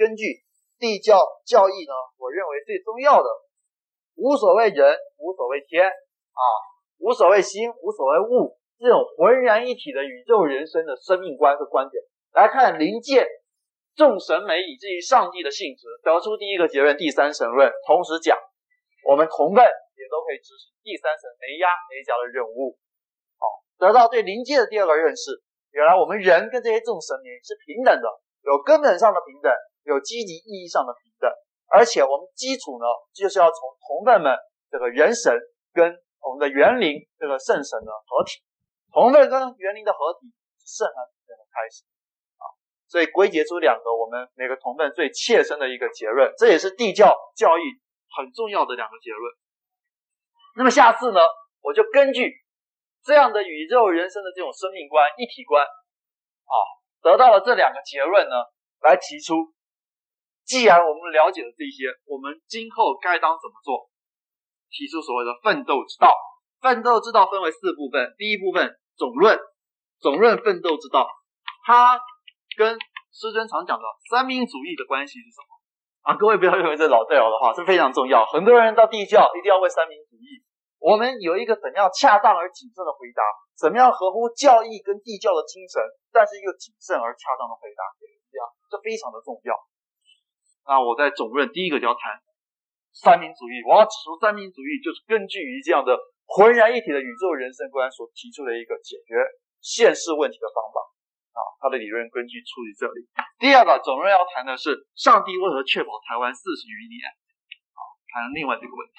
根据地教教义呢，我认为最重要的，无所谓人，无所谓天啊，无所谓心，无所谓物，这种浑然一体的宇宙人生的生命观和观点来看灵界众神美以至于上帝的性质，得出第一个结论：第三神论。同时讲，我们同辈也都可以执行第三神没压没脚的任务，好，得到对灵界的第二个认识。原来我们人跟这些众神明是平等的，有根本上的平等。有积极意义上的平等，而且我们基础呢，就是要从同伴们这个元神跟我们的元灵这个圣神的合体，同奋跟元灵的合体是圣和平等的开始啊，所以归结出两个我们每个同伴最切身的一个结论，这也是地教教义很重要的两个结论。那么下次呢，我就根据这样的宇宙人生的这种生命观一体观啊，得到了这两个结论呢，来提出。既然我们了解了这些，我们今后该当怎么做？提出所谓的奋斗之道。奋斗之道分为四部分。第一部分总论，总论奋斗之道，它跟师尊常讲的三民主义的关系是什么？啊，各位不要认为这老掉牙的话，是非常重要。很多人到地教一定要问三民主义。我们有一个怎样恰当而谨慎的回答，怎么样合乎教义跟地教的精神，但是又谨慎而恰当的回答，这样这非常的重要。那我在总论第一个就要谈三民主义，我要指出三民主义就是根据于这样的浑然一体的宇宙人生观所提出的一个解决现世问题的方法啊，他的理论根据出于这里。第二个总论要谈的是上帝为何确保台湾四十余年啊，谈另外这个问题。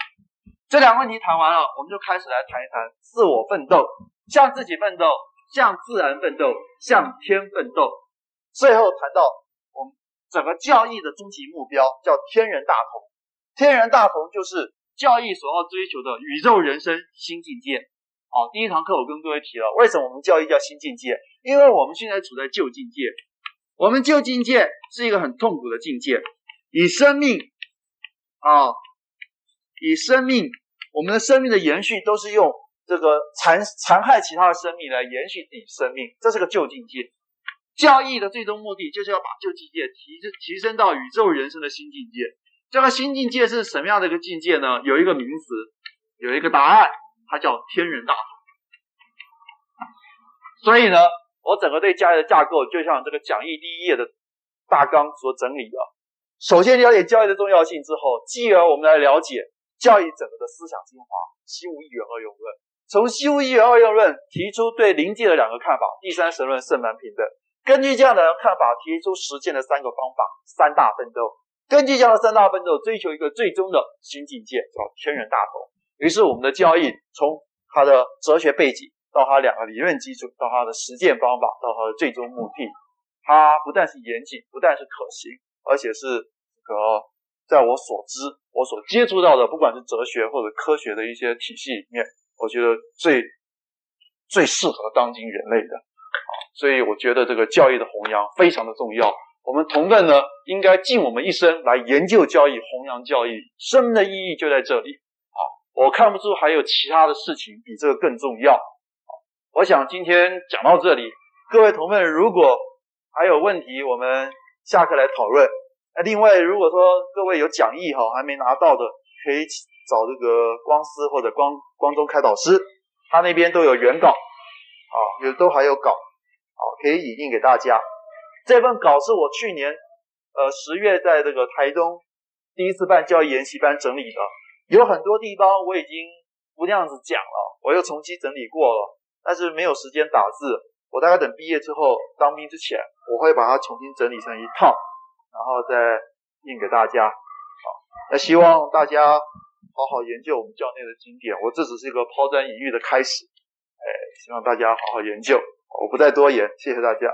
这两个问题谈完了，我们就开始来谈一谈自我奋斗，向自己奋斗，向自然奋斗，向天奋斗，最后谈到我们。整个教义的终极目标叫天人大同，天人大同就是教义所要追求的宇宙人生新境界。好，第一堂课我跟各位提了，为什么我们教义叫新境界？因为我们现在处在旧境界，我们旧境界是一个很痛苦的境界，以生命啊，以生命，我们的生命的延续都是用这个残残害其他的生命来延续自己生命，这是个旧境界。教义的最终目的就是要把旧境界提升提升到宇宙人生的新境界。这个新境界是什么样的一个境界呢？有一个名词，有一个答案，它叫天人大同。所以呢，我整个对教义的架构，就像这个讲义第一页的大纲所整理的。首先了解教义的重要性之后，继而我们来了解教义整个的思想精华，西无一元二用论。从西无一元二用论提出对灵界的两个看法：第三神论、圣蛮平等。根据这样的看法，提出实践的三个方法，三大奋斗。根据这样的三大奋斗，追求一个最终的新境界，叫天人大同。于是，我们的教义从它的哲学背景，到它两个理论基础，到它的实践方法，到它的最终目的，它不但是严谨，不但是可行，而且是这个在我所知、我所接触到的，不管是哲学或者科学的一些体系里面，我觉得最最适合当今人类的。所以我觉得这个教义的弘扬非常的重要。我们同奋呢，应该尽我们一生来研究教义、弘扬教义，生命的意义就在这里。好，我看不出还有其他的事情比这个更重要。我想今天讲到这里，各位同奋如果还有问题，我们下课来讨论。那另外，如果说各位有讲义哈还没拿到的，可以找这个光师或者光光宗开导师，他那边都有原稿，啊，有都还有稿。好，可以引印给大家。这份稿是我去年，呃，十月在这个台东第一次办教育研习班整理的，有很多地方我已经不那样子讲了，我又重新整理过了，但是没有时间打字。我大概等毕业之后当兵之前，我会把它重新整理成一套，然后再印给大家。好，那希望大家好好研究我们教内的经典。我这只是一个抛砖引玉的开始，哎，希望大家好好研究。我不再多言，谢谢大家。